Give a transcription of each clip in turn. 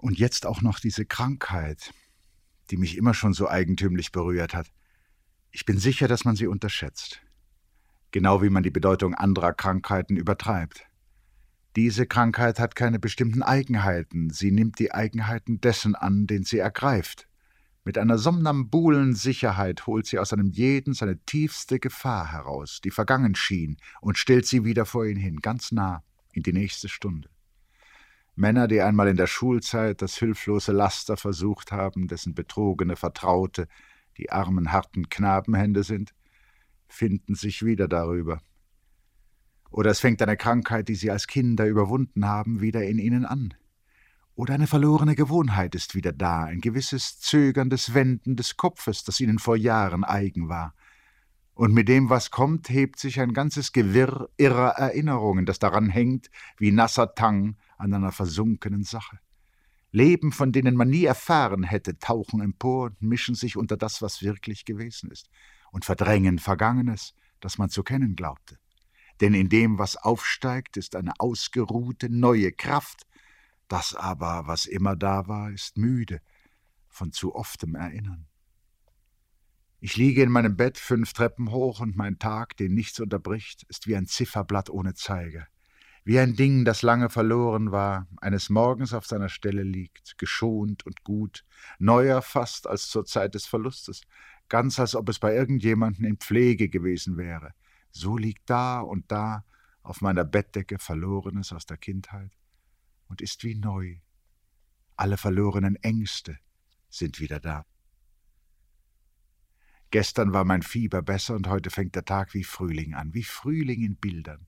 Und jetzt auch noch diese Krankheit, die mich immer schon so eigentümlich berührt hat. Ich bin sicher, dass man sie unterschätzt. Genau wie man die Bedeutung anderer Krankheiten übertreibt. Diese Krankheit hat keine bestimmten Eigenheiten, sie nimmt die Eigenheiten dessen an, den sie ergreift. Mit einer somnambulen Sicherheit holt sie aus einem jeden seine tiefste Gefahr heraus, die vergangen schien, und stellt sie wieder vor ihn hin, ganz nah, in die nächste Stunde. Männer, die einmal in der Schulzeit das hilflose Laster versucht haben, dessen betrogene Vertraute die armen, harten Knabenhände sind, finden sich wieder darüber. Oder es fängt eine Krankheit, die sie als Kinder überwunden haben, wieder in ihnen an. Oder eine verlorene Gewohnheit ist wieder da, ein gewisses zögerndes Wenden des Kopfes, das ihnen vor Jahren eigen war. Und mit dem, was kommt, hebt sich ein ganzes Gewirr irrer Erinnerungen, das daran hängt, wie nasser Tang an einer versunkenen Sache. Leben, von denen man nie erfahren hätte, tauchen empor und mischen sich unter das, was wirklich gewesen ist, und verdrängen Vergangenes, das man zu kennen glaubte. Denn in dem, was aufsteigt, ist eine ausgeruhte neue Kraft, das aber, was immer da war, ist müde von zu oftem Erinnern. Ich liege in meinem Bett fünf Treppen hoch und mein Tag, den nichts unterbricht, ist wie ein Zifferblatt ohne Zeiger wie ein Ding, das lange verloren war, eines Morgens auf seiner Stelle liegt, geschont und gut, neuer fast als zur Zeit des Verlustes, ganz als ob es bei irgendjemanden in Pflege gewesen wäre. So liegt da und da auf meiner Bettdecke Verlorenes aus der Kindheit und ist wie neu. Alle verlorenen Ängste sind wieder da. Gestern war mein Fieber besser und heute fängt der Tag wie Frühling an, wie Frühling in Bildern.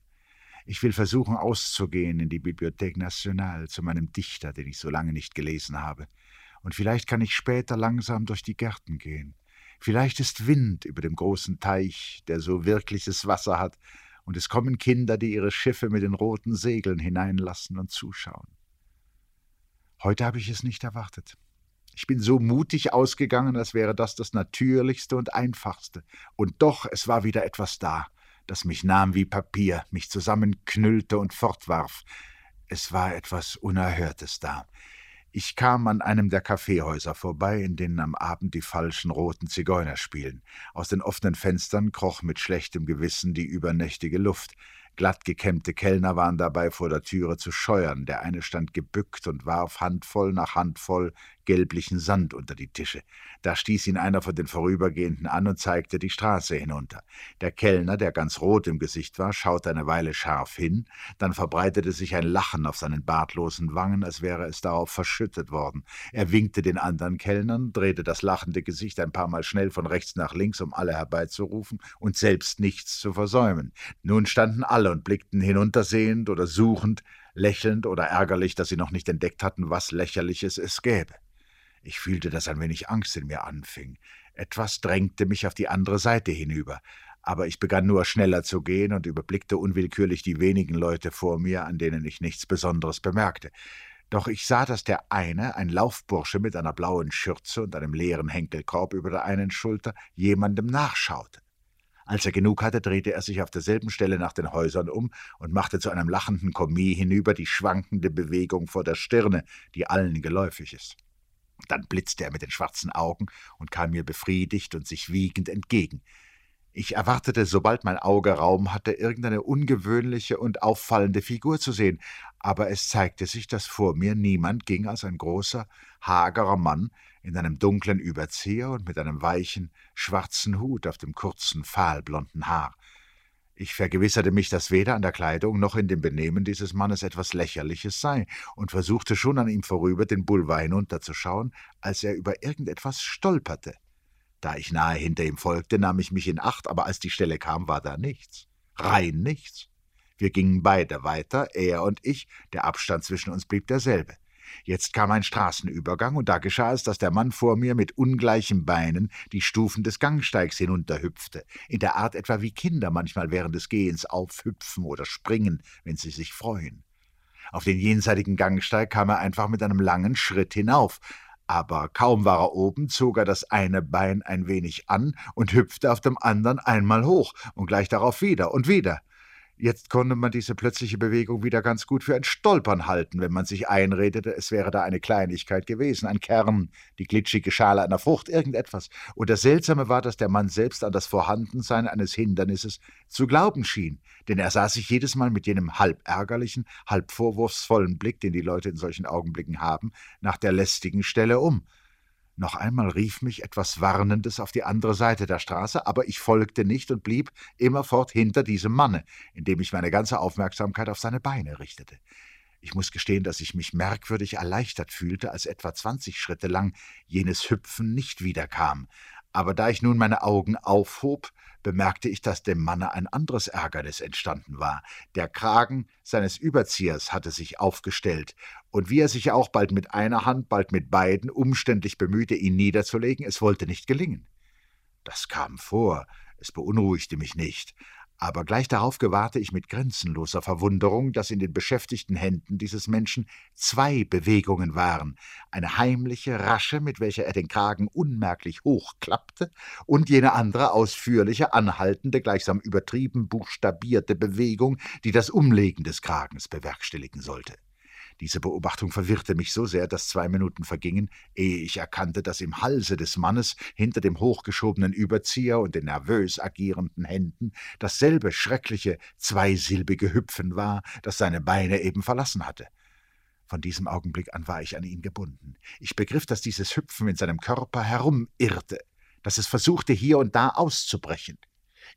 Ich will versuchen, auszugehen in die Bibliothèque Nationale zu meinem Dichter, den ich so lange nicht gelesen habe. Und vielleicht kann ich später langsam durch die Gärten gehen. Vielleicht ist Wind über dem großen Teich, der so wirkliches Wasser hat, und es kommen Kinder, die ihre Schiffe mit den roten Segeln hineinlassen und zuschauen. Heute habe ich es nicht erwartet. Ich bin so mutig ausgegangen, als wäre das das Natürlichste und Einfachste. Und doch, es war wieder etwas da das mich nahm wie Papier, mich zusammenknüllte und fortwarf. Es war etwas Unerhörtes da. Ich kam an einem der Kaffeehäuser vorbei, in denen am Abend die falschen roten Zigeuner spielen. Aus den offenen Fenstern kroch mit schlechtem Gewissen die übernächtige Luft. Glattgekämmte Kellner waren dabei, vor der Türe zu scheuern. Der eine stand gebückt und warf Handvoll nach Handvoll gelblichen Sand unter die Tische. Da stieß ihn einer von den Vorübergehenden an und zeigte die Straße hinunter. Der Kellner, der ganz rot im Gesicht war, schaute eine Weile scharf hin, dann verbreitete sich ein Lachen auf seinen bartlosen Wangen, als wäre es darauf verschüttet worden. Er winkte den anderen Kellnern, drehte das lachende Gesicht ein paar Mal schnell von rechts nach links, um alle herbeizurufen und selbst nichts zu versäumen. Nun standen alle und blickten hinuntersehend oder suchend, lächelnd oder ärgerlich, dass sie noch nicht entdeckt hatten, was Lächerliches es gäbe. Ich fühlte, dass ein wenig Angst in mir anfing. Etwas drängte mich auf die andere Seite hinüber, aber ich begann nur schneller zu gehen und überblickte unwillkürlich die wenigen Leute vor mir, an denen ich nichts Besonderes bemerkte. Doch ich sah, dass der eine, ein Laufbursche mit einer blauen Schürze und einem leeren Henkelkorb über der einen Schulter, jemandem nachschaute. Als er genug hatte, drehte er sich auf derselben Stelle nach den Häusern um und machte zu einem lachenden Kommis hinüber die schwankende Bewegung vor der Stirne, die allen geläufig ist. Dann blitzte er mit den schwarzen Augen und kam mir befriedigt und sich wiegend entgegen. Ich erwartete, sobald mein Auge Raum hatte, irgendeine ungewöhnliche und auffallende Figur zu sehen, aber es zeigte sich, dass vor mir niemand ging als ein großer, hagerer Mann in einem dunklen Überzieher und mit einem weichen, schwarzen Hut auf dem kurzen, fahlblonden Haar. Ich vergewisserte mich, dass weder an der Kleidung noch in dem Benehmen dieses Mannes etwas Lächerliches sei, und versuchte schon an ihm vorüber den Boulevard hinunterzuschauen, als er über irgendetwas stolperte. Da ich nahe hinter ihm folgte, nahm ich mich in Acht, aber als die Stelle kam, war da nichts. Rein nichts. Wir gingen beide weiter, er und ich, der Abstand zwischen uns blieb derselbe. Jetzt kam ein Straßenübergang, und da geschah es, dass der Mann vor mir mit ungleichen Beinen die Stufen des Gangsteigs hinunterhüpfte, in der Art etwa wie Kinder manchmal während des Gehens aufhüpfen oder springen, wenn sie sich freuen. Auf den jenseitigen Gangsteig kam er einfach mit einem langen Schritt hinauf, aber kaum war er oben, zog er das eine Bein ein wenig an und hüpfte auf dem anderen einmal hoch und gleich darauf wieder und wieder. Jetzt konnte man diese plötzliche Bewegung wieder ganz gut für ein Stolpern halten, wenn man sich einredete, es wäre da eine Kleinigkeit gewesen, ein Kern, die glitschige Schale einer Frucht, irgendetwas. Und das Seltsame war, dass der Mann selbst an das Vorhandensein eines Hindernisses zu glauben schien, denn er sah sich jedes Mal mit jenem halb ärgerlichen, halb vorwurfsvollen Blick, den die Leute in solchen Augenblicken haben, nach der lästigen Stelle um. Noch einmal rief mich etwas Warnendes auf die andere Seite der Straße, aber ich folgte nicht und blieb immerfort hinter diesem Manne, indem ich meine ganze Aufmerksamkeit auf seine Beine richtete. Ich muss gestehen, dass ich mich merkwürdig erleichtert fühlte, als etwa zwanzig Schritte lang jenes Hüpfen nicht wiederkam. Aber da ich nun meine Augen aufhob, bemerkte ich, dass dem Manne ein anderes Ärgernis entstanden war. Der Kragen seines Überziehers hatte sich aufgestellt, und wie er sich auch bald mit einer Hand, bald mit beiden umständlich bemühte, ihn niederzulegen, es wollte nicht gelingen. Das kam vor, es beunruhigte mich nicht, aber gleich darauf gewahrte ich mit grenzenloser Verwunderung, dass in den beschäftigten Händen dieses Menschen zwei Bewegungen waren, eine heimliche, rasche, mit welcher er den Kragen unmerklich hochklappte, und jene andere ausführliche, anhaltende, gleichsam übertrieben buchstabierte Bewegung, die das Umlegen des Kragens bewerkstelligen sollte. Diese Beobachtung verwirrte mich so sehr, dass zwei Minuten vergingen, ehe ich erkannte, dass im Halse des Mannes hinter dem hochgeschobenen Überzieher und den nervös agierenden Händen dasselbe schreckliche, zweisilbige Hüpfen war, das seine Beine eben verlassen hatte. Von diesem Augenblick an war ich an ihn gebunden. Ich begriff, dass dieses Hüpfen in seinem Körper herumirrte, dass es versuchte, hier und da auszubrechen.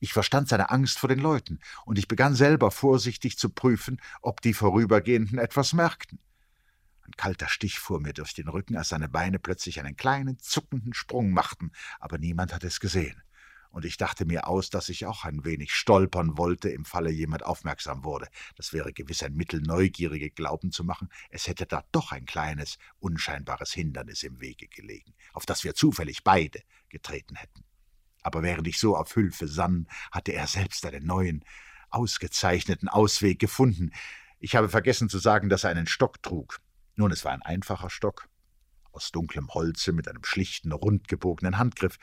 Ich verstand seine Angst vor den Leuten, und ich begann selber vorsichtig zu prüfen, ob die Vorübergehenden etwas merkten. Ein kalter Stich fuhr mir durch den Rücken, als seine Beine plötzlich einen kleinen, zuckenden Sprung machten, aber niemand hatte es gesehen. Und ich dachte mir aus, dass ich auch ein wenig stolpern wollte, im Falle jemand aufmerksam wurde. Das wäre gewiss ein Mittel, Neugierige glauben zu machen, es hätte da doch ein kleines, unscheinbares Hindernis im Wege gelegen, auf das wir zufällig beide getreten hätten aber während ich so auf Hülfe sann, hatte er selbst einen neuen, ausgezeichneten Ausweg gefunden. Ich habe vergessen zu sagen, dass er einen Stock trug. Nun, es war ein einfacher Stock, aus dunklem Holze mit einem schlichten, rundgebogenen Handgriff,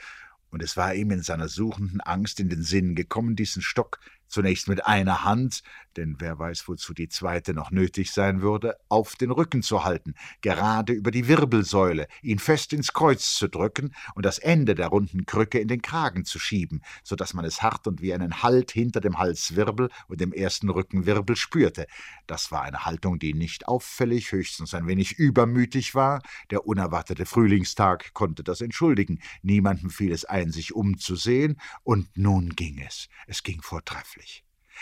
und es war ihm in seiner suchenden Angst in den Sinn gekommen, diesen Stock zunächst mit einer Hand, denn wer weiß, wozu die zweite noch nötig sein würde, auf den Rücken zu halten, gerade über die Wirbelsäule, ihn fest ins Kreuz zu drücken und das Ende der runden Krücke in den Kragen zu schieben, so dass man es hart und wie einen Halt hinter dem Halswirbel und dem ersten Rückenwirbel spürte. Das war eine Haltung, die nicht auffällig, höchstens ein wenig übermütig war. Der unerwartete Frühlingstag konnte das entschuldigen. Niemandem fiel es ein, sich umzusehen, und nun ging es. Es ging vortrefflich.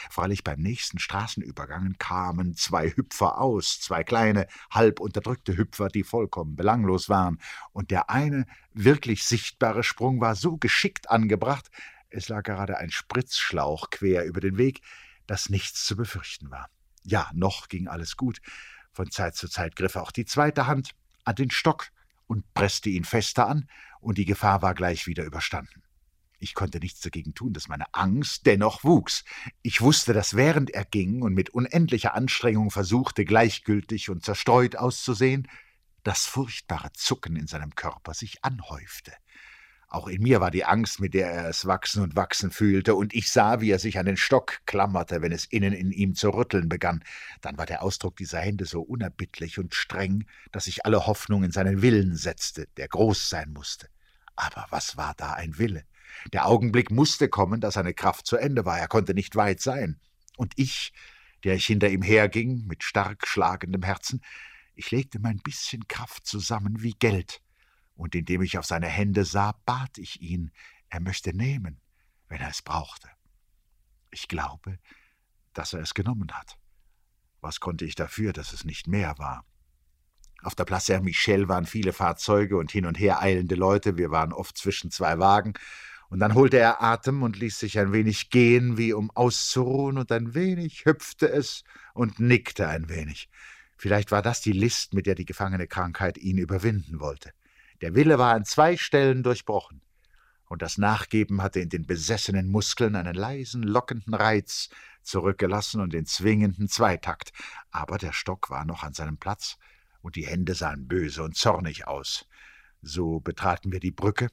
Freilich beim nächsten Straßenübergang kamen zwei Hüpfer aus, zwei kleine, halb unterdrückte Hüpfer, die vollkommen belanglos waren, und der eine wirklich sichtbare Sprung war so geschickt angebracht, es lag gerade ein Spritzschlauch quer über den Weg, dass nichts zu befürchten war. Ja, noch ging alles gut. Von Zeit zu Zeit griff auch die zweite Hand an den Stock und presste ihn fester an, und die Gefahr war gleich wieder überstanden. Ich konnte nichts dagegen tun, dass meine Angst dennoch wuchs. Ich wusste, dass während er ging und mit unendlicher Anstrengung versuchte, gleichgültig und zerstreut auszusehen, das furchtbare Zucken in seinem Körper sich anhäufte. Auch in mir war die Angst, mit der er es wachsen und wachsen fühlte, und ich sah, wie er sich an den Stock klammerte, wenn es innen in ihm zu rütteln begann. Dann war der Ausdruck dieser Hände so unerbittlich und streng, dass ich alle Hoffnung in seinen Willen setzte, der groß sein musste. Aber was war da ein Wille? Der Augenblick musste kommen, da seine Kraft zu Ende war. Er konnte nicht weit sein. Und ich, der ich hinter ihm herging, mit stark schlagendem Herzen, ich legte mein bisschen Kraft zusammen wie Geld, und indem ich auf seine Hände sah, bat ich ihn, er möchte nehmen, wenn er es brauchte. Ich glaube, dass er es genommen hat. Was konnte ich dafür, dass es nicht mehr war? Auf der Place Saint-Michel waren viele Fahrzeuge und hin und her eilende Leute, wir waren oft zwischen zwei Wagen, und dann holte er Atem und ließ sich ein wenig gehen, wie um auszuruhen, und ein wenig hüpfte es und nickte ein wenig. Vielleicht war das die List, mit der die gefangene Krankheit ihn überwinden wollte. Der Wille war an zwei Stellen durchbrochen, und das Nachgeben hatte in den besessenen Muskeln einen leisen, lockenden Reiz zurückgelassen und den zwingenden Zweitakt, aber der Stock war noch an seinem Platz, und die Hände sahen böse und zornig aus. So betraten wir die Brücke,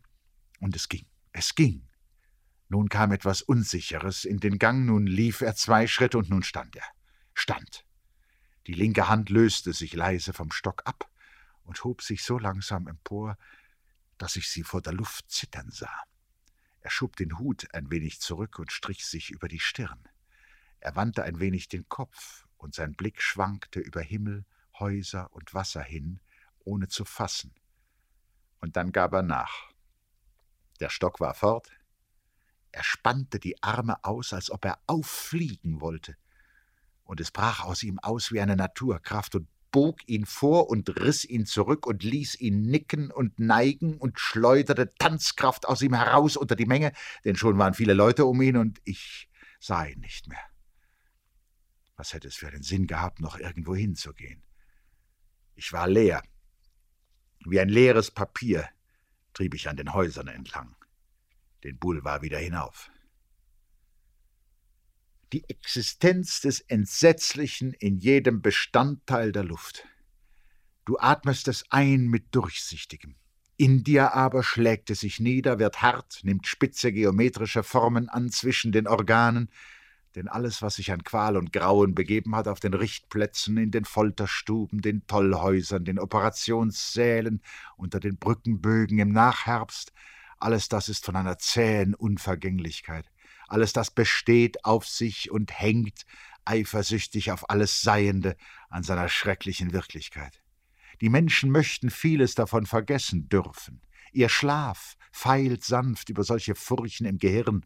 und es ging. Es ging. Nun kam etwas Unsicheres in den Gang, nun lief er zwei Schritte und nun stand er. Stand. Die linke Hand löste sich leise vom Stock ab und hob sich so langsam empor, dass ich sie vor der Luft zittern sah. Er schob den Hut ein wenig zurück und strich sich über die Stirn. Er wandte ein wenig den Kopf, und sein Blick schwankte über Himmel, Häuser und Wasser hin, ohne zu fassen. Und dann gab er nach. Der Stock war fort, er spannte die Arme aus, als ob er auffliegen wollte, und es brach aus ihm aus wie eine Naturkraft und bog ihn vor und riss ihn zurück und ließ ihn nicken und neigen und schleuderte Tanzkraft aus ihm heraus unter die Menge, denn schon waren viele Leute um ihn und ich sah ihn nicht mehr. Was hätte es für einen Sinn gehabt, noch irgendwo hinzugehen? Ich war leer. Wie ein leeres Papier trieb ich an den Häusern entlang den Boulevard wieder hinauf. Die Existenz des Entsetzlichen in jedem Bestandteil der Luft. Du atmest es ein mit Durchsichtigem. In dir aber schlägt es sich nieder, wird hart, nimmt spitze geometrische Formen an zwischen den Organen, denn alles, was sich an Qual und Grauen begeben hat, auf den Richtplätzen, in den Folterstuben, den Tollhäusern, den Operationssälen, unter den Brückenbögen im Nachherbst, alles das ist von einer zähen Unvergänglichkeit. Alles das besteht auf sich und hängt eifersüchtig auf alles Seiende an seiner schrecklichen Wirklichkeit. Die Menschen möchten vieles davon vergessen dürfen. Ihr Schlaf feilt sanft über solche Furchen im Gehirn,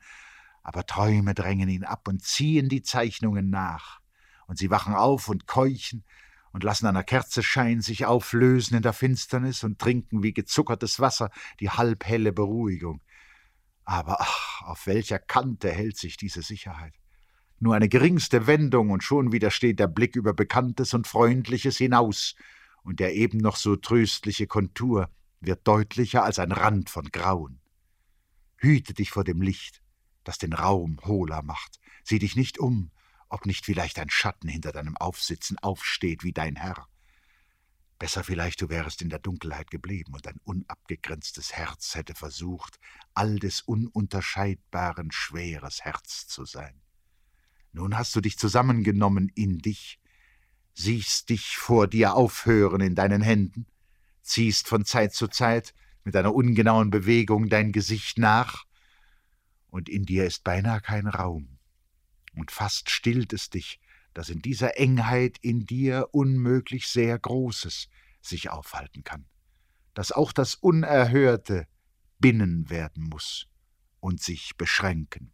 aber Träume drängen ihn ab und ziehen die Zeichnungen nach. Und sie wachen auf und keuchen und lassen einer Kerze Schein sich auflösen in der Finsternis und trinken wie gezuckertes Wasser die halbhelle Beruhigung. Aber ach, auf welcher Kante hält sich diese Sicherheit? Nur eine geringste Wendung und schon wieder steht der Blick über Bekanntes und Freundliches hinaus, und der eben noch so tröstliche Kontur wird deutlicher als ein Rand von Grauen. Hüte dich vor dem Licht, das den Raum hohler macht. Sieh dich nicht um, ob nicht vielleicht ein Schatten hinter deinem Aufsitzen aufsteht wie dein Herr. Besser vielleicht, du wärest in der Dunkelheit geblieben und dein unabgegrenztes Herz hätte versucht, all des ununterscheidbaren schweres Herz zu sein. Nun hast du dich zusammengenommen in dich, siehst dich vor dir aufhören in deinen Händen, ziehst von Zeit zu Zeit mit einer ungenauen Bewegung dein Gesicht nach, und in dir ist beinahe kein Raum. Und fast stillt es dich, dass in dieser Engheit in dir unmöglich sehr Großes sich aufhalten kann, dass auch das Unerhörte binnen werden muss und sich beschränken,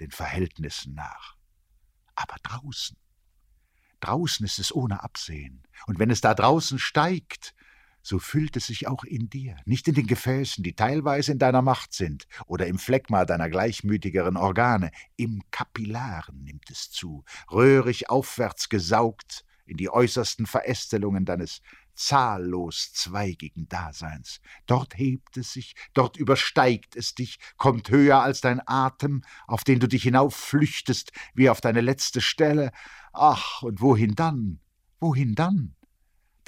den Verhältnissen nach. Aber draußen, draußen ist es ohne Absehen, und wenn es da draußen steigt, so füllt es sich auch in dir, nicht in den Gefäßen, die teilweise in deiner Macht sind, oder im Phlegma deiner gleichmütigeren Organe, im Kapillaren nimmt es zu, röhrig aufwärts gesaugt in die äußersten Verästelungen deines zahllos zweigigen Daseins. Dort hebt es sich, dort übersteigt es dich, kommt höher als dein Atem, auf den du dich hinaufflüchtest, wie auf deine letzte Stelle. Ach, und wohin dann? Wohin dann?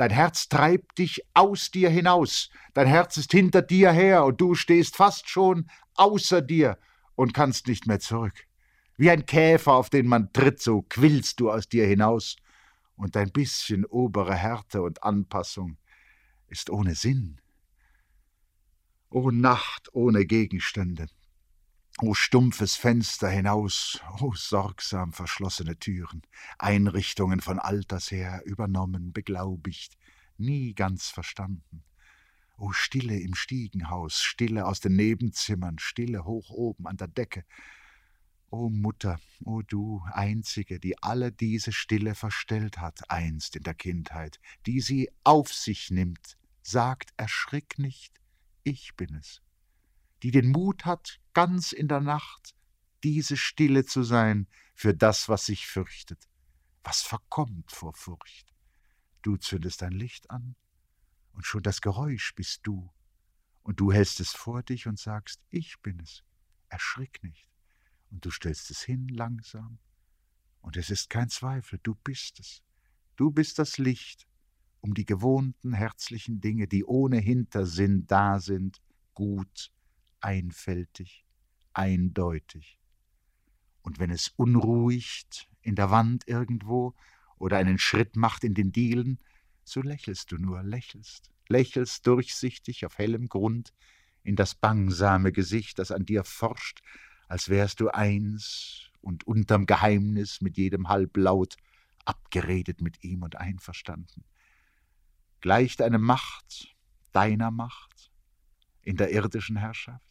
Dein Herz treibt dich aus dir hinaus, dein Herz ist hinter dir her und du stehst fast schon außer dir und kannst nicht mehr zurück. Wie ein Käfer, auf den man tritt, so quillst du aus dir hinaus, und dein bisschen obere Härte und Anpassung ist ohne Sinn. O Nacht ohne Gegenstände, O stumpfes Fenster hinaus, o sorgsam verschlossene Türen, Einrichtungen von Alters her übernommen, beglaubigt, nie ganz verstanden. O Stille im Stiegenhaus, Stille aus den Nebenzimmern, Stille hoch oben an der Decke. O Mutter, o du Einzige, die alle diese Stille verstellt hat, einst in der Kindheit, die sie auf sich nimmt, sagt, erschrick nicht, ich bin es die den Mut hat, ganz in der Nacht diese Stille zu sein für das, was sich fürchtet, was verkommt vor Furcht. Du zündest dein Licht an, und schon das Geräusch bist du, und du hältst es vor dich und sagst, ich bin es, erschrick nicht, und du stellst es hin langsam, und es ist kein Zweifel, du bist es, du bist das Licht, um die gewohnten herzlichen Dinge, die ohne Hintersinn da sind, gut einfältig, eindeutig. Und wenn es unruhigt in der Wand irgendwo oder einen Schritt macht in den Dielen, so lächelst du nur, lächelst, lächelst durchsichtig auf hellem Grund in das bangsame Gesicht, das an dir forscht, als wärst du eins und unterm Geheimnis mit jedem Halblaut abgeredet mit ihm und einverstanden. Gleicht eine Macht deiner Macht in der irdischen Herrschaft?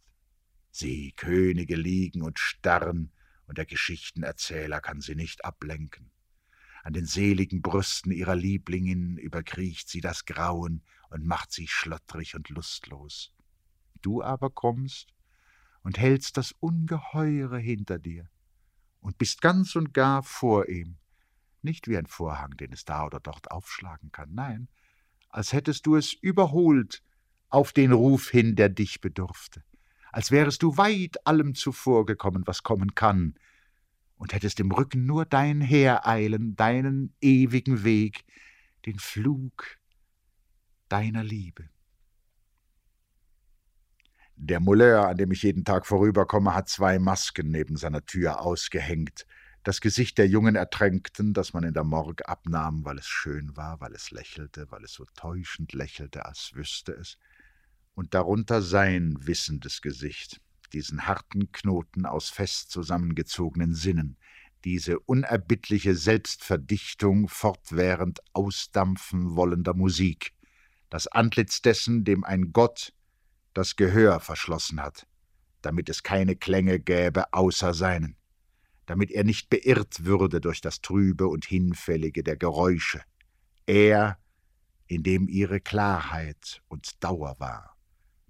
Sie, Könige, liegen und starren, und der Geschichtenerzähler kann sie nicht ablenken. An den seligen Brüsten ihrer Lieblingin überkriecht sie das Grauen und macht sie schlottrig und lustlos. Du aber kommst und hältst das Ungeheure hinter dir und bist ganz und gar vor ihm, nicht wie ein Vorhang, den es da oder dort aufschlagen kann, nein, als hättest du es überholt auf den Ruf hin, der dich bedurfte als wärest du weit allem zuvorgekommen, was kommen kann, und hättest im Rücken nur dein Hereilen, deinen ewigen Weg, den Flug deiner Liebe. Der Mouleur, an dem ich jeden Tag vorüberkomme, hat zwei Masken neben seiner Tür ausgehängt. Das Gesicht der jungen Ertränkten, das man in der Morgue abnahm, weil es schön war, weil es lächelte, weil es so täuschend lächelte, als wüsste es und darunter sein wissendes Gesicht, diesen harten Knoten aus fest zusammengezogenen Sinnen, diese unerbittliche Selbstverdichtung fortwährend ausdampfen wollender Musik, das Antlitz dessen, dem ein Gott das Gehör verschlossen hat, damit es keine Klänge gäbe außer seinen, damit er nicht beirrt würde durch das Trübe und Hinfällige der Geräusche, er, in dem ihre Klarheit und Dauer war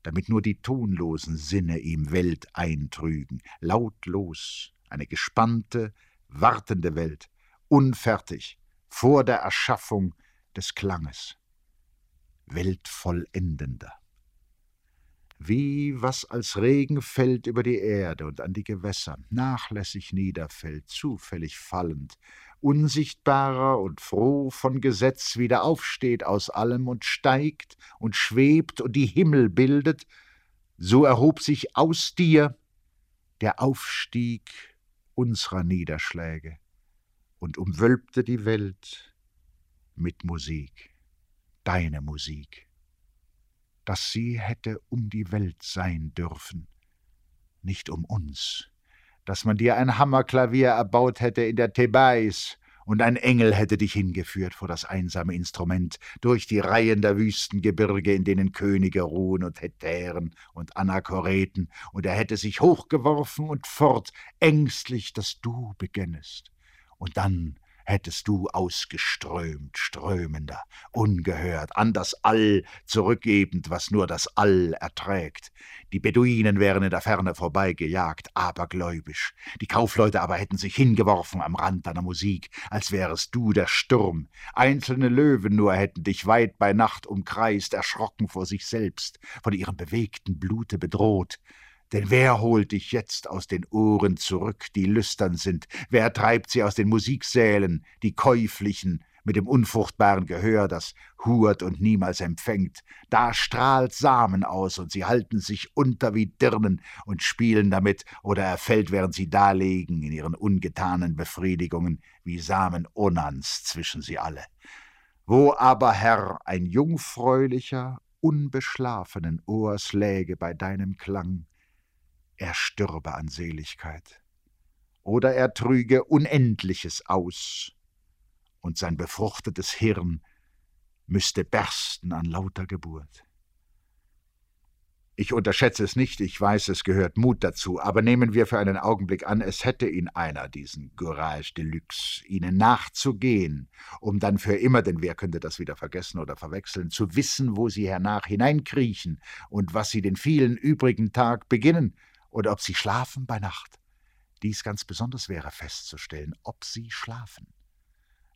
damit nur die tonlosen Sinne ihm Welt eintrügen, lautlos, eine gespannte, wartende Welt, unfertig, vor der Erschaffung des Klanges, weltvollendender. Wie was als Regen fällt über die Erde und an die Gewässer, nachlässig niederfällt, zufällig fallend, unsichtbarer und froh von Gesetz wieder aufsteht aus allem und steigt und schwebt und die Himmel bildet, so erhob sich aus dir der Aufstieg unserer Niederschläge und umwölbte die Welt mit Musik, deine Musik, dass sie hätte um die Welt sein dürfen, nicht um uns, dass man dir ein Hammerklavier erbaut hätte in der Thebais und ein Engel hätte dich hingeführt vor das einsame Instrument, durch die Reihen der Wüstengebirge, in denen Könige ruhen und Hetären und Anachoreten, und er hätte sich hochgeworfen und fort, ängstlich, dass du begännest. Und dann hättest du ausgeströmt, strömender, ungehört, an das All zurückgebend, was nur das All erträgt. Die Beduinen wären in der Ferne vorbeigejagt, abergläubisch. Die Kaufleute aber hätten sich hingeworfen am Rand deiner Musik, als wärest du der Sturm. Einzelne Löwen nur hätten dich weit bei Nacht umkreist, erschrocken vor sich selbst, von ihrem bewegten Blute bedroht. Denn wer holt dich jetzt aus den Ohren zurück, die lüstern sind? Wer treibt sie aus den Musiksälen, die käuflichen, mit dem unfruchtbaren Gehör, das hurt und niemals empfängt? Da strahlt Samen aus, und sie halten sich unter wie Dirnen und spielen damit, oder er fällt, während sie dalegen, in ihren ungetanen Befriedigungen, wie Samen Onans zwischen sie alle. Wo aber, Herr, ein jungfräulicher, unbeschlafenen Ohrs läge bei deinem Klang, er stürbe an Seligkeit. Oder er trüge Unendliches aus, und sein befruchtetes Hirn müsste bersten an lauter Geburt. Ich unterschätze es nicht, ich weiß, es gehört Mut dazu, aber nehmen wir für einen Augenblick an, es hätte ihn einer, diesen Courage Deluxe, ihnen nachzugehen, um dann für immer, denn wer könnte das wieder vergessen oder verwechseln, zu wissen, wo sie hernach hineinkriechen und was sie den vielen übrigen Tag beginnen, oder ob sie schlafen bei Nacht. Dies ganz besonders wäre festzustellen, ob sie schlafen.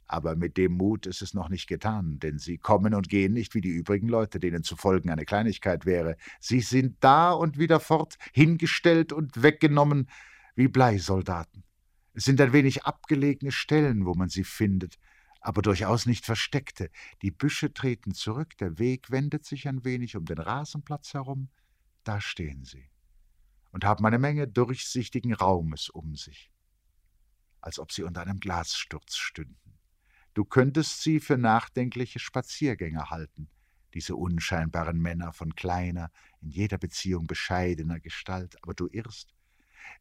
Aber mit dem Mut ist es noch nicht getan, denn sie kommen und gehen nicht wie die übrigen Leute, denen zu folgen eine Kleinigkeit wäre. Sie sind da und wieder fort, hingestellt und weggenommen wie Bleisoldaten. Es sind ein wenig abgelegene Stellen, wo man sie findet, aber durchaus nicht versteckte. Die Büsche treten zurück, der Weg wendet sich ein wenig um den Rasenplatz herum, da stehen sie und haben eine Menge durchsichtigen Raumes um sich, als ob sie unter einem Glassturz stünden. Du könntest sie für nachdenkliche Spaziergänger halten, diese unscheinbaren Männer von kleiner, in jeder Beziehung bescheidener Gestalt, aber du irrst.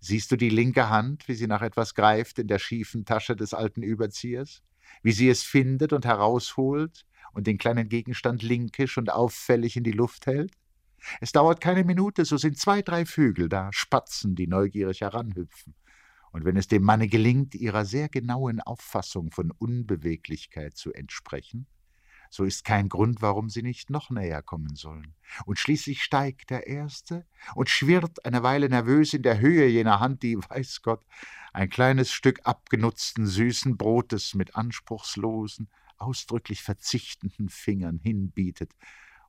Siehst du die linke Hand, wie sie nach etwas greift in der schiefen Tasche des alten Überziehers? Wie sie es findet und herausholt und den kleinen Gegenstand linkisch und auffällig in die Luft hält? Es dauert keine Minute, so sind zwei, drei Vögel da, Spatzen, die neugierig heranhüpfen. Und wenn es dem Manne gelingt, ihrer sehr genauen Auffassung von Unbeweglichkeit zu entsprechen, so ist kein Grund, warum sie nicht noch näher kommen sollen. Und schließlich steigt der Erste und schwirrt eine Weile nervös in der Höhe jener Hand, die, weiß Gott, ein kleines Stück abgenutzten süßen Brotes mit anspruchslosen, ausdrücklich verzichtenden Fingern hinbietet,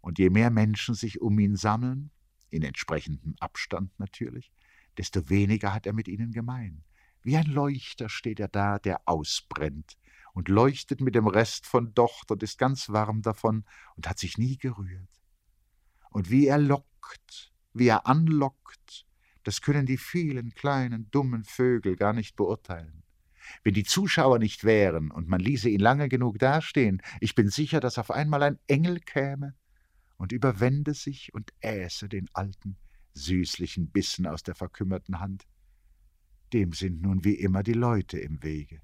und je mehr Menschen sich um ihn sammeln, in entsprechendem Abstand natürlich, desto weniger hat er mit ihnen gemein. Wie ein Leuchter steht er da, der ausbrennt und leuchtet mit dem Rest von Docht und ist ganz warm davon und hat sich nie gerührt. Und wie er lockt, wie er anlockt, das können die vielen kleinen, dummen Vögel gar nicht beurteilen. Wenn die Zuschauer nicht wären und man ließe ihn lange genug dastehen, ich bin sicher, dass auf einmal ein Engel käme und überwände sich und äße den alten, süßlichen Bissen aus der verkümmerten Hand. Dem sind nun wie immer die Leute im Wege.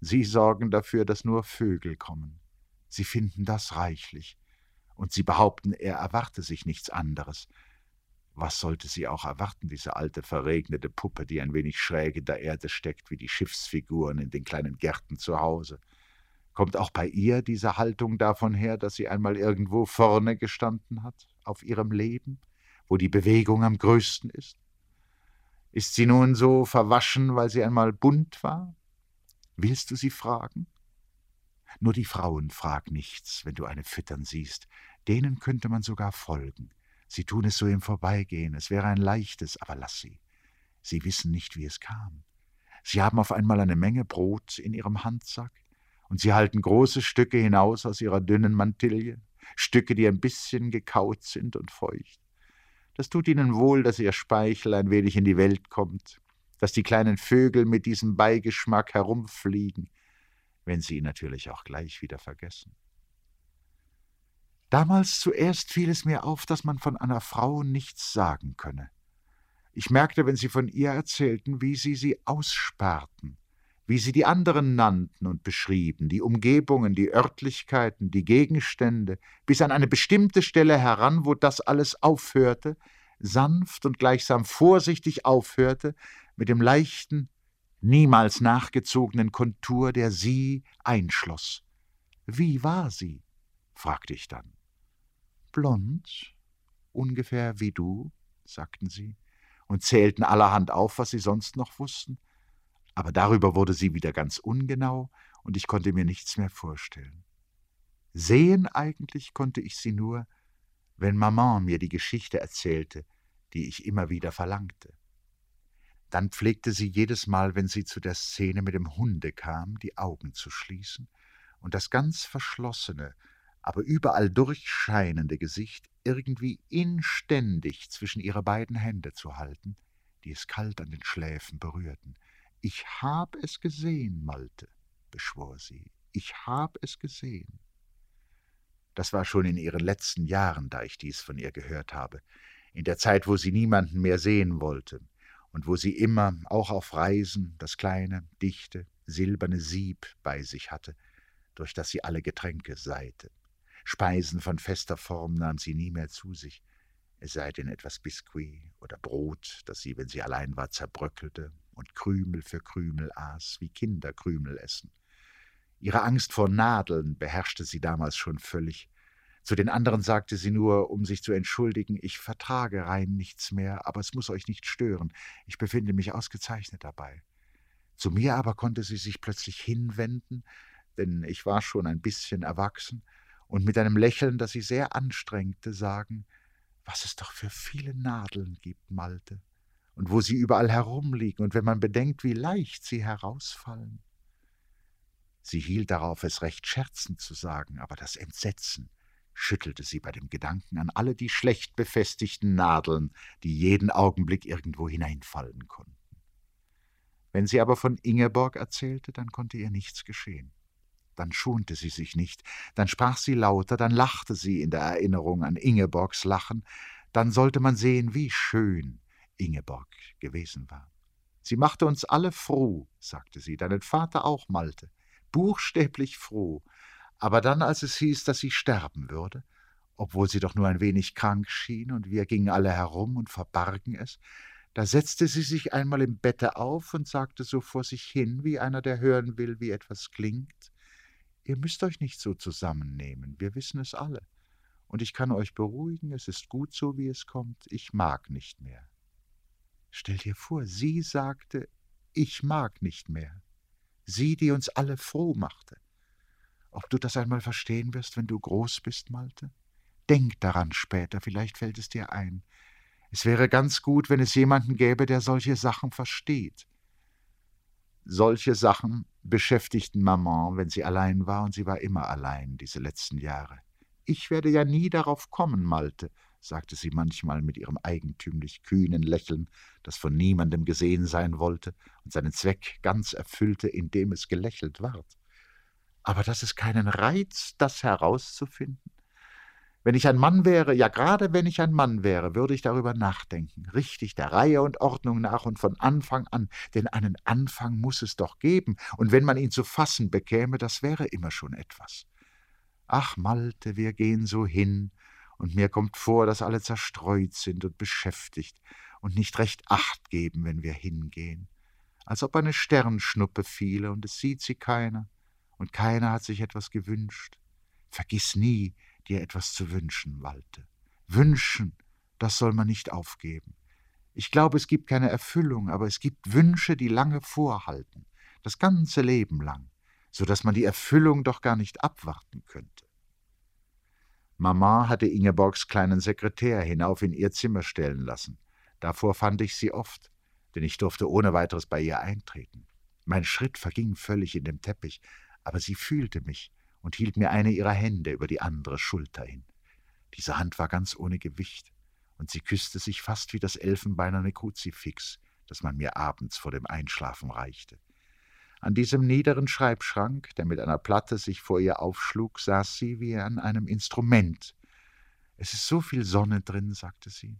Sie sorgen dafür, dass nur Vögel kommen. Sie finden das reichlich. Und sie behaupten, er erwarte sich nichts anderes. Was sollte sie auch erwarten, diese alte, verregnete Puppe, die ein wenig schräg in der Erde steckt, wie die Schiffsfiguren in den kleinen Gärten zu Hause? Kommt auch bei ihr diese Haltung davon her, dass sie einmal irgendwo vorne gestanden hat, auf ihrem Leben, wo die Bewegung am größten ist? Ist sie nun so verwaschen, weil sie einmal bunt war? Willst du sie fragen? Nur die Frauen frag nichts, wenn du eine füttern siehst. Denen könnte man sogar folgen. Sie tun es so im Vorbeigehen, es wäre ein leichtes, aber lass sie. Sie wissen nicht, wie es kam. Sie haben auf einmal eine Menge Brot in ihrem Handsack, und sie halten große Stücke hinaus aus ihrer dünnen Mantille, Stücke, die ein bisschen gekaut sind und feucht. Das tut ihnen wohl, dass ihr Speichel ein wenig in die Welt kommt, dass die kleinen Vögel mit diesem Beigeschmack herumfliegen, wenn sie ihn natürlich auch gleich wieder vergessen. Damals zuerst fiel es mir auf, dass man von einer Frau nichts sagen könne. Ich merkte, wenn sie von ihr erzählten, wie sie sie aussparrten, wie sie die anderen nannten und beschrieben, die Umgebungen, die Örtlichkeiten, die Gegenstände, bis an eine bestimmte Stelle heran, wo das alles aufhörte, sanft und gleichsam vorsichtig aufhörte, mit dem leichten, niemals nachgezogenen Kontur, der sie einschloss. Wie war sie? fragte ich dann. Blond, ungefähr wie du, sagten sie und zählten allerhand auf, was sie sonst noch wussten aber darüber wurde sie wieder ganz ungenau, und ich konnte mir nichts mehr vorstellen. Sehen eigentlich konnte ich sie nur, wenn Maman mir die Geschichte erzählte, die ich immer wieder verlangte. Dann pflegte sie jedes Mal, wenn sie zu der Szene mit dem Hunde kam, die Augen zu schließen und das ganz verschlossene, aber überall durchscheinende Gesicht irgendwie inständig zwischen ihre beiden Hände zu halten, die es kalt an den Schläfen berührten, ich hab es gesehen, Malte, beschwor sie. Ich hab es gesehen. Das war schon in ihren letzten Jahren, da ich dies von ihr gehört habe, in der Zeit, wo sie niemanden mehr sehen wollte und wo sie immer, auch auf Reisen, das kleine, dichte, silberne Sieb bei sich hatte, durch das sie alle Getränke seite. Speisen von fester Form nahm sie nie mehr zu sich, es sei denn etwas Biskuit oder Brot, das sie, wenn sie allein war, zerbröckelte und Krümel für Krümel aß, wie Kinder Krümel essen. Ihre Angst vor Nadeln beherrschte sie damals schon völlig. Zu den anderen sagte sie nur, um sich zu entschuldigen, ich vertrage rein nichts mehr, aber es muss euch nicht stören, ich befinde mich ausgezeichnet dabei. Zu mir aber konnte sie sich plötzlich hinwenden, denn ich war schon ein bisschen erwachsen, und mit einem Lächeln, das sie sehr anstrengte, sagen, was es doch für viele Nadeln gibt, Malte und wo sie überall herumliegen, und wenn man bedenkt, wie leicht sie herausfallen. Sie hielt darauf, es recht scherzend zu sagen, aber das Entsetzen, schüttelte sie bei dem Gedanken an alle die schlecht befestigten Nadeln, die jeden Augenblick irgendwo hineinfallen konnten. Wenn sie aber von Ingeborg erzählte, dann konnte ihr nichts geschehen. Dann schonte sie sich nicht, dann sprach sie lauter, dann lachte sie in der Erinnerung an Ingeborgs Lachen, dann sollte man sehen, wie schön Ingeborg gewesen war. Sie machte uns alle froh, sagte sie, deinen Vater auch, Malte, buchstäblich froh, aber dann, als es hieß, dass sie sterben würde, obwohl sie doch nur ein wenig krank schien, und wir gingen alle herum und verbargen es, da setzte sie sich einmal im Bette auf und sagte so vor sich hin, wie einer, der hören will, wie etwas klingt. Ihr müsst euch nicht so zusammennehmen, wir wissen es alle. Und ich kann euch beruhigen, es ist gut so, wie es kommt, ich mag nicht mehr. Stell dir vor, sie sagte, ich mag nicht mehr. Sie, die uns alle froh machte. Ob du das einmal verstehen wirst, wenn du groß bist, Malte? Denk daran später, vielleicht fällt es dir ein. Es wäre ganz gut, wenn es jemanden gäbe, der solche Sachen versteht. Solche Sachen beschäftigten Maman, wenn sie allein war, und sie war immer allein diese letzten Jahre. Ich werde ja nie darauf kommen, Malte, sagte sie manchmal mit ihrem eigentümlich kühnen Lächeln, das von niemandem gesehen sein wollte und seinen Zweck ganz erfüllte, indem es gelächelt ward. Aber dass es keinen Reiz, das herauszufinden? Wenn ich ein Mann wäre, ja gerade wenn ich ein Mann wäre, würde ich darüber nachdenken, richtig der Reihe und Ordnung nach und von Anfang an, denn einen Anfang muss es doch geben, und wenn man ihn zu fassen bekäme, das wäre immer schon etwas. Ach, Malte, wir gehen so hin, und mir kommt vor, dass alle zerstreut sind und beschäftigt und nicht recht acht geben, wenn wir hingehen, als ob eine Sternschnuppe fiele und es sieht sie keiner, und keiner hat sich etwas gewünscht. Vergiss nie, dir etwas zu wünschen, Walte. Wünschen, das soll man nicht aufgeben. Ich glaube, es gibt keine Erfüllung, aber es gibt Wünsche, die lange vorhalten, das ganze Leben lang, so dass man die Erfüllung doch gar nicht abwarten könnte. Mama hatte Ingeborgs kleinen Sekretär hinauf in ihr Zimmer stellen lassen. Davor fand ich sie oft, denn ich durfte ohne weiteres bei ihr eintreten. Mein Schritt verging völlig in dem Teppich, aber sie fühlte mich und hielt mir eine ihrer Hände über die andere Schulter hin. Diese Hand war ganz ohne Gewicht, und sie küsste sich fast wie das elfenbeinerne Kruzifix, das man mir abends vor dem Einschlafen reichte. An diesem niederen Schreibschrank, der mit einer Platte sich vor ihr aufschlug, saß sie wie an einem Instrument. Es ist so viel Sonne drin, sagte sie.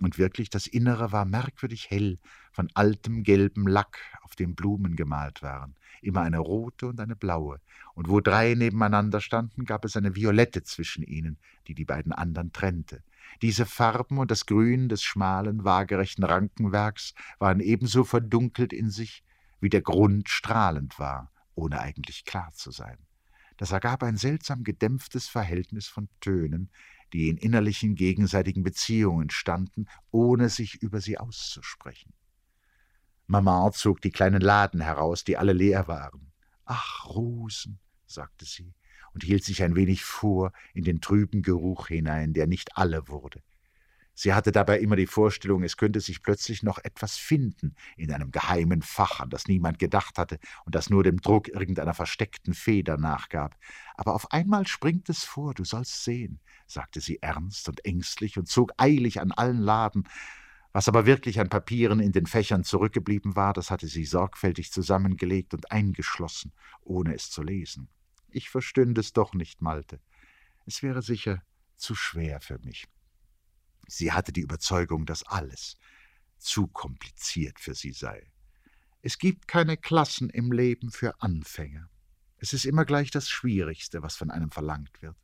Und wirklich, das Innere war merkwürdig hell von altem gelbem Lack, auf dem Blumen gemalt waren, immer eine rote und eine blaue, und wo drei nebeneinander standen, gab es eine violette zwischen ihnen, die die beiden anderen trennte. Diese Farben und das Grün des schmalen, waagerechten Rankenwerks waren ebenso verdunkelt in sich, wie der Grund strahlend war, ohne eigentlich klar zu sein. Das ergab ein seltsam gedämpftes Verhältnis von Tönen, die in innerlichen gegenseitigen Beziehungen standen, ohne sich über sie auszusprechen. Maman zog die kleinen Laden heraus, die alle leer waren. Ach, Rosen, sagte sie und hielt sich ein wenig vor in den trüben Geruch hinein, der nicht alle wurde. Sie hatte dabei immer die Vorstellung, es könnte sich plötzlich noch etwas finden in einem geheimen Fach, an das niemand gedacht hatte und das nur dem Druck irgendeiner versteckten Feder nachgab. Aber auf einmal springt es vor, du sollst sehen, sagte sie ernst und ängstlich und zog eilig an allen Laden. Was aber wirklich an Papieren in den Fächern zurückgeblieben war, das hatte sie sorgfältig zusammengelegt und eingeschlossen, ohne es zu lesen. Ich verstünde es doch nicht, Malte. Es wäre sicher zu schwer für mich. Sie hatte die Überzeugung, dass alles zu kompliziert für sie sei. Es gibt keine Klassen im Leben für Anfänger. Es ist immer gleich das Schwierigste, was von einem verlangt wird.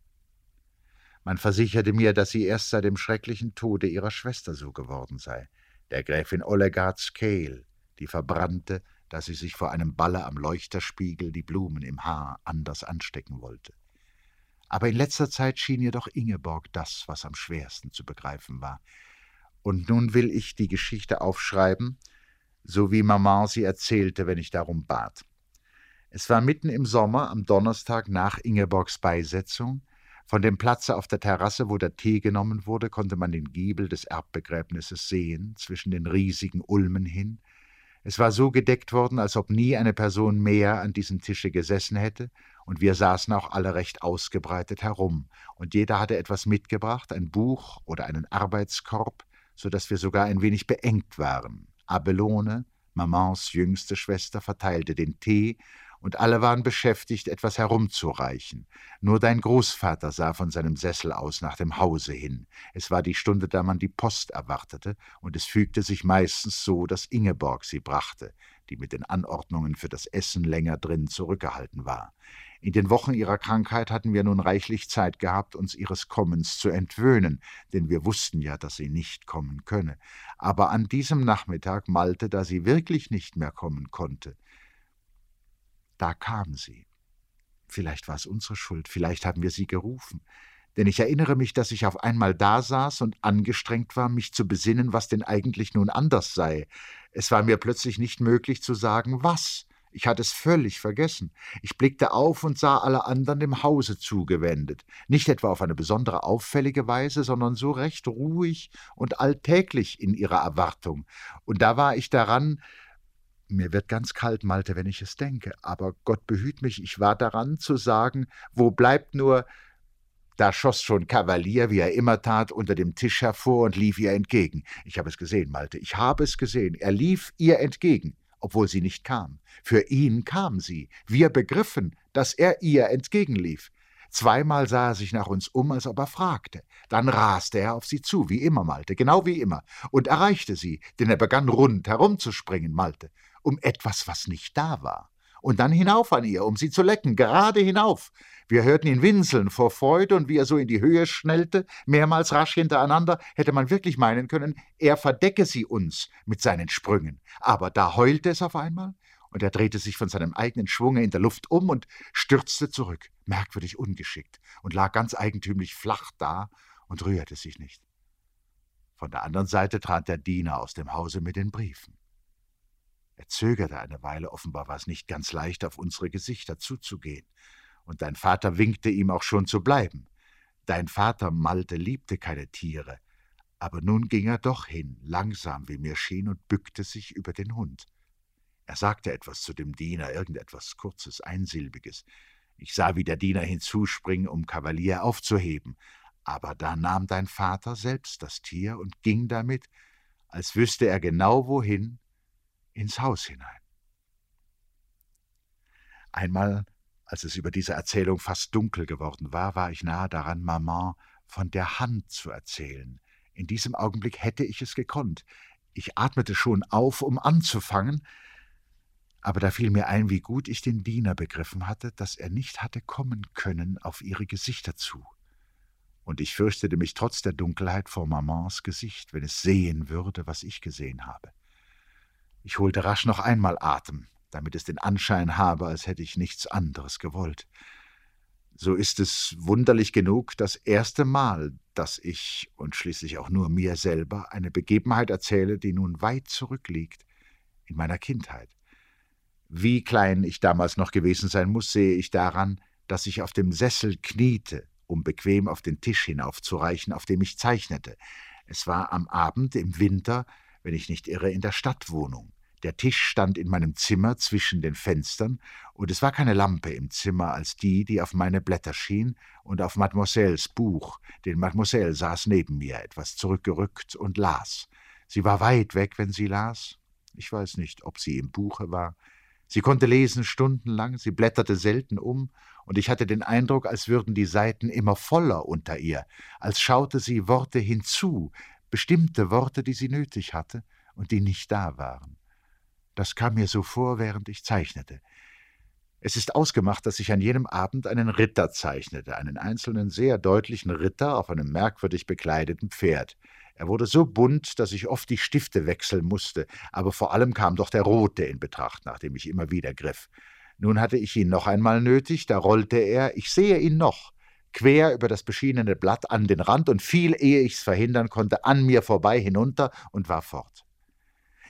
Man versicherte mir, dass sie erst seit dem schrecklichen Tode ihrer Schwester so geworden sei, der Gräfin Olegard Scale, die verbrannte, da sie sich vor einem Balle am Leuchterspiegel die Blumen im Haar anders anstecken wollte aber in letzter Zeit schien ihr doch Ingeborg das, was am schwersten zu begreifen war. Und nun will ich die Geschichte aufschreiben, so wie Maman sie erzählte, wenn ich darum bat. Es war mitten im Sommer, am Donnerstag nach Ingeborgs Beisetzung. Von dem Platze auf der Terrasse, wo der Tee genommen wurde, konnte man den Giebel des Erbbegräbnisses sehen, zwischen den riesigen Ulmen hin. Es war so gedeckt worden, als ob nie eine Person mehr an diesem Tische gesessen hätte, und wir saßen auch alle recht ausgebreitet herum, und jeder hatte etwas mitgebracht, ein Buch oder einen Arbeitskorb, so dass wir sogar ein wenig beengt waren. Abelone, Mamans jüngste Schwester, verteilte den Tee, und alle waren beschäftigt, etwas herumzureichen. Nur dein Großvater sah von seinem Sessel aus nach dem Hause hin. Es war die Stunde, da man die Post erwartete, und es fügte sich meistens so, dass Ingeborg sie brachte, die mit den Anordnungen für das Essen länger drin zurückgehalten war. In den Wochen ihrer Krankheit hatten wir nun reichlich Zeit gehabt, uns ihres Kommens zu entwöhnen, denn wir wussten ja, dass sie nicht kommen könne. Aber an diesem Nachmittag malte, da sie wirklich nicht mehr kommen konnte. Da kam sie. Vielleicht war es unsere Schuld, vielleicht haben wir sie gerufen. Denn ich erinnere mich, dass ich auf einmal da saß und angestrengt war, mich zu besinnen, was denn eigentlich nun anders sei. Es war mir plötzlich nicht möglich zu sagen, was. Ich hatte es völlig vergessen. Ich blickte auf und sah alle anderen dem Hause zugewendet, nicht etwa auf eine besondere auffällige Weise, sondern so recht ruhig und alltäglich in ihrer Erwartung. Und da war ich daran, mir wird ganz kalt, Malte, wenn ich es denke, aber Gott behüt mich, ich war daran zu sagen, wo bleibt nur, da schoss schon Kavalier, wie er immer tat, unter dem Tisch hervor und lief ihr entgegen. Ich habe es gesehen, Malte, ich habe es gesehen. Er lief ihr entgegen obwohl sie nicht kam. Für ihn kam sie. Wir begriffen, dass er ihr entgegenlief. Zweimal sah er sich nach uns um, als ob er fragte. Dann raste er auf sie zu, wie immer, Malte, genau wie immer, und erreichte sie, denn er begann rund herumzuspringen, Malte, um etwas, was nicht da war. Und dann hinauf an ihr, um sie zu lecken, gerade hinauf. Wir hörten ihn winseln vor Freude, und wie er so in die Höhe schnellte, mehrmals rasch hintereinander, hätte man wirklich meinen können, er verdecke sie uns mit seinen Sprüngen. Aber da heulte es auf einmal, und er drehte sich von seinem eigenen Schwunge in der Luft um und stürzte zurück, merkwürdig ungeschickt, und lag ganz eigentümlich flach da und rührte sich nicht. Von der anderen Seite trat der Diener aus dem Hause mit den Briefen. Er zögerte eine Weile, offenbar war es nicht ganz leicht, auf unsere Gesichter zuzugehen und dein Vater winkte ihm auch schon zu bleiben. Dein Vater Malte liebte keine Tiere, aber nun ging er doch hin, langsam wie mir schien, und bückte sich über den Hund. Er sagte etwas zu dem Diener, irgendetwas Kurzes, Einsilbiges. Ich sah, wie der Diener hinzuspringen, um Kavalier aufzuheben, aber da nahm dein Vater selbst das Tier und ging damit, als wüsste er genau wohin, ins Haus hinein. Einmal als es über diese Erzählung fast dunkel geworden war, war ich nahe daran, Maman von der Hand zu erzählen. In diesem Augenblick hätte ich es gekonnt. Ich atmete schon auf, um anzufangen, aber da fiel mir ein, wie gut ich den Diener begriffen hatte, dass er nicht hatte kommen können auf ihre Gesichter zu. Und ich fürchtete mich trotz der Dunkelheit vor Mamans Gesicht, wenn es sehen würde, was ich gesehen habe. Ich holte rasch noch einmal Atem, damit es den Anschein habe, als hätte ich nichts anderes gewollt. So ist es wunderlich genug das erste Mal, dass ich und schließlich auch nur mir selber eine Begebenheit erzähle, die nun weit zurückliegt in meiner Kindheit. Wie klein ich damals noch gewesen sein muss, sehe ich daran, dass ich auf dem Sessel kniete, um bequem auf den Tisch hinaufzureichen, auf dem ich zeichnete. Es war am Abend im Winter, wenn ich nicht irre, in der Stadtwohnung. Der Tisch stand in meinem Zimmer zwischen den Fenstern, und es war keine Lampe im Zimmer als die, die auf meine Blätter schien und auf Mademoiselles Buch, denn Mademoiselle saß neben mir, etwas zurückgerückt und las. Sie war weit weg, wenn sie las. Ich weiß nicht, ob sie im Buche war. Sie konnte lesen stundenlang, sie blätterte selten um, und ich hatte den Eindruck, als würden die Seiten immer voller unter ihr, als schaute sie Worte hinzu, bestimmte Worte, die sie nötig hatte und die nicht da waren. Das kam mir so vor, während ich zeichnete. Es ist ausgemacht, dass ich an jenem Abend einen Ritter zeichnete, einen einzelnen sehr deutlichen Ritter auf einem merkwürdig bekleideten Pferd. Er wurde so bunt, dass ich oft die Stifte wechseln musste, aber vor allem kam doch der rote in Betracht, nach dem ich immer wieder griff. Nun hatte ich ihn noch einmal nötig, da rollte er, ich sehe ihn noch, quer über das beschienene Blatt an den Rand und fiel, ehe ich's verhindern konnte, an mir vorbei hinunter und war fort.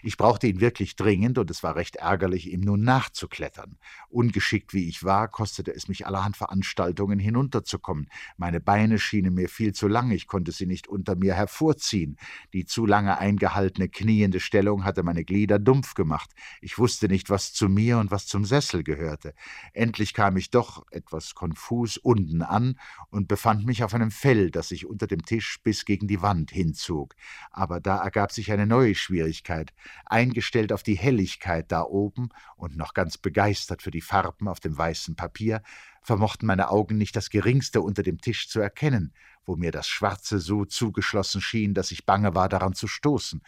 Ich brauchte ihn wirklich dringend, und es war recht ärgerlich, ihm nun nachzuklettern. Ungeschickt wie ich war, kostete es mich allerhand Veranstaltungen, hinunterzukommen. Meine Beine schienen mir viel zu lang, ich konnte sie nicht unter mir hervorziehen. Die zu lange eingehaltene kniende Stellung hatte meine Glieder dumpf gemacht. Ich wusste nicht, was zu mir und was zum Sessel gehörte. Endlich kam ich doch, etwas konfus, unten an und befand mich auf einem Fell, das sich unter dem Tisch bis gegen die Wand hinzog. Aber da ergab sich eine neue Schwierigkeit eingestellt auf die Helligkeit da oben und noch ganz begeistert für die Farben auf dem weißen Papier, vermochten meine Augen nicht das geringste unter dem Tisch zu erkennen, wo mir das Schwarze so zugeschlossen schien, dass ich bange war, daran zu stoßen.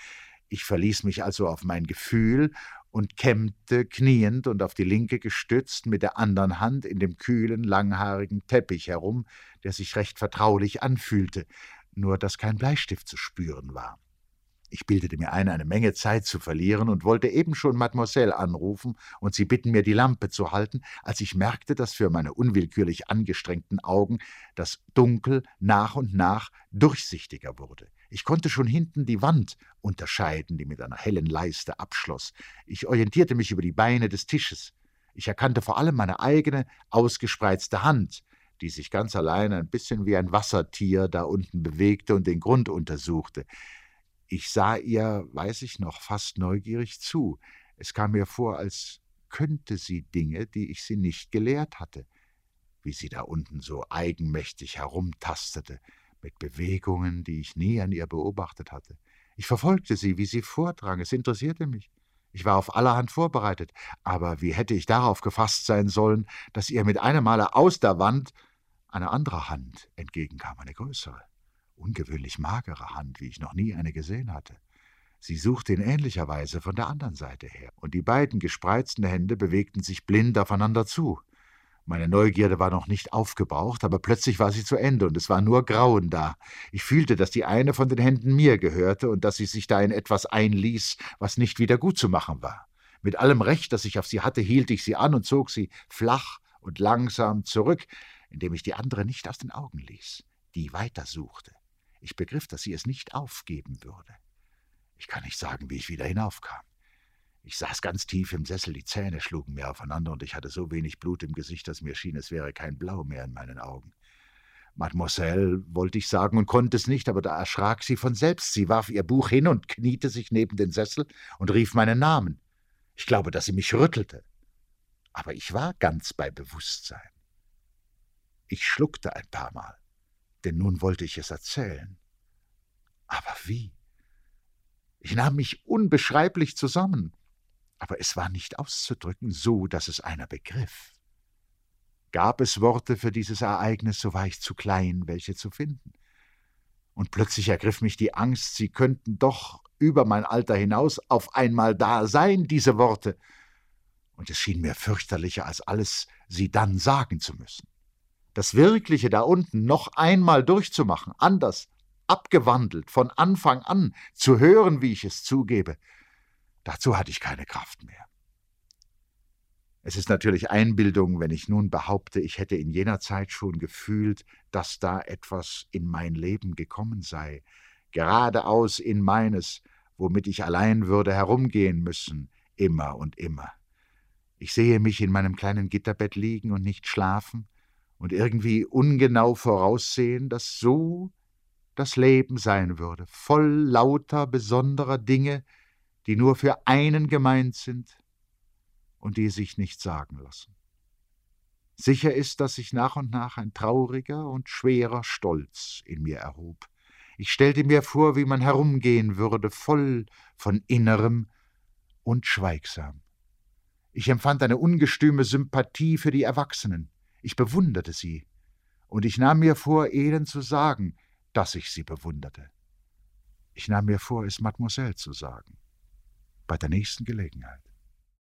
Ich verließ mich also auf mein Gefühl und kämmte kniend und auf die linke gestützt mit der anderen Hand in dem kühlen, langhaarigen Teppich herum, der sich recht vertraulich anfühlte, nur dass kein Bleistift zu spüren war. Ich bildete mir ein, eine Menge Zeit zu verlieren und wollte eben schon Mademoiselle anrufen und sie bitten, mir die Lampe zu halten, als ich merkte, dass für meine unwillkürlich angestrengten Augen das Dunkel nach und nach durchsichtiger wurde. Ich konnte schon hinten die Wand unterscheiden, die mit einer hellen Leiste abschloss. Ich orientierte mich über die Beine des Tisches. Ich erkannte vor allem meine eigene, ausgespreizte Hand, die sich ganz allein ein bisschen wie ein Wassertier da unten bewegte und den Grund untersuchte. Ich sah ihr, weiß ich noch, fast neugierig zu. Es kam mir vor, als könnte sie Dinge, die ich sie nicht gelehrt hatte, wie sie da unten so eigenmächtig herumtastete, mit Bewegungen, die ich nie an ihr beobachtet hatte. Ich verfolgte sie, wie sie vordrang, es interessierte mich. Ich war auf allerhand vorbereitet, aber wie hätte ich darauf gefasst sein sollen, dass ihr mit einem Male aus der Wand eine andere Hand entgegenkam, eine größere ungewöhnlich magere Hand, wie ich noch nie eine gesehen hatte. Sie suchte in ähnlicher Weise von der anderen Seite her, und die beiden gespreizten Hände bewegten sich blind aufeinander zu. Meine Neugierde war noch nicht aufgebraucht, aber plötzlich war sie zu Ende und es war nur Grauen da. Ich fühlte, dass die eine von den Händen mir gehörte und dass sie sich da in etwas einließ, was nicht wieder gut zu machen war. Mit allem Recht, das ich auf sie hatte, hielt ich sie an und zog sie flach und langsam zurück, indem ich die andere nicht aus den Augen ließ, die weitersuchte. Ich begriff, dass sie es nicht aufgeben würde. Ich kann nicht sagen, wie ich wieder hinaufkam. Ich saß ganz tief im Sessel, die Zähne schlugen mir aufeinander und ich hatte so wenig Blut im Gesicht, dass mir schien, es wäre kein Blau mehr in meinen Augen. Mademoiselle, wollte ich sagen und konnte es nicht, aber da erschrak sie von selbst. Sie warf ihr Buch hin und kniete sich neben den Sessel und rief meinen Namen. Ich glaube, dass sie mich rüttelte. Aber ich war ganz bei Bewusstsein. Ich schluckte ein paar Mal denn nun wollte ich es erzählen. Aber wie? Ich nahm mich unbeschreiblich zusammen, aber es war nicht auszudrücken, so dass es einer begriff. Gab es Worte für dieses Ereignis, so war ich zu klein, welche zu finden. Und plötzlich ergriff mich die Angst, sie könnten doch über mein Alter hinaus auf einmal da sein, diese Worte. Und es schien mir fürchterlicher als alles, sie dann sagen zu müssen das Wirkliche da unten noch einmal durchzumachen, anders, abgewandelt, von Anfang an, zu hören, wie ich es zugebe, dazu hatte ich keine Kraft mehr. Es ist natürlich Einbildung, wenn ich nun behaupte, ich hätte in jener Zeit schon gefühlt, dass da etwas in mein Leben gekommen sei, geradeaus in meines, womit ich allein würde herumgehen müssen, immer und immer. Ich sehe mich in meinem kleinen Gitterbett liegen und nicht schlafen, und irgendwie ungenau voraussehen, dass so das Leben sein würde, voll lauter besonderer Dinge, die nur für einen gemeint sind und die sich nicht sagen lassen. Sicher ist, dass sich nach und nach ein trauriger und schwerer Stolz in mir erhob. Ich stellte mir vor, wie man herumgehen würde, voll von Innerem und schweigsam. Ich empfand eine ungestüme Sympathie für die Erwachsenen, ich bewunderte sie, und ich nahm mir vor, ihnen zu sagen, dass ich sie bewunderte. Ich nahm mir vor, es Mademoiselle zu sagen, bei der nächsten Gelegenheit.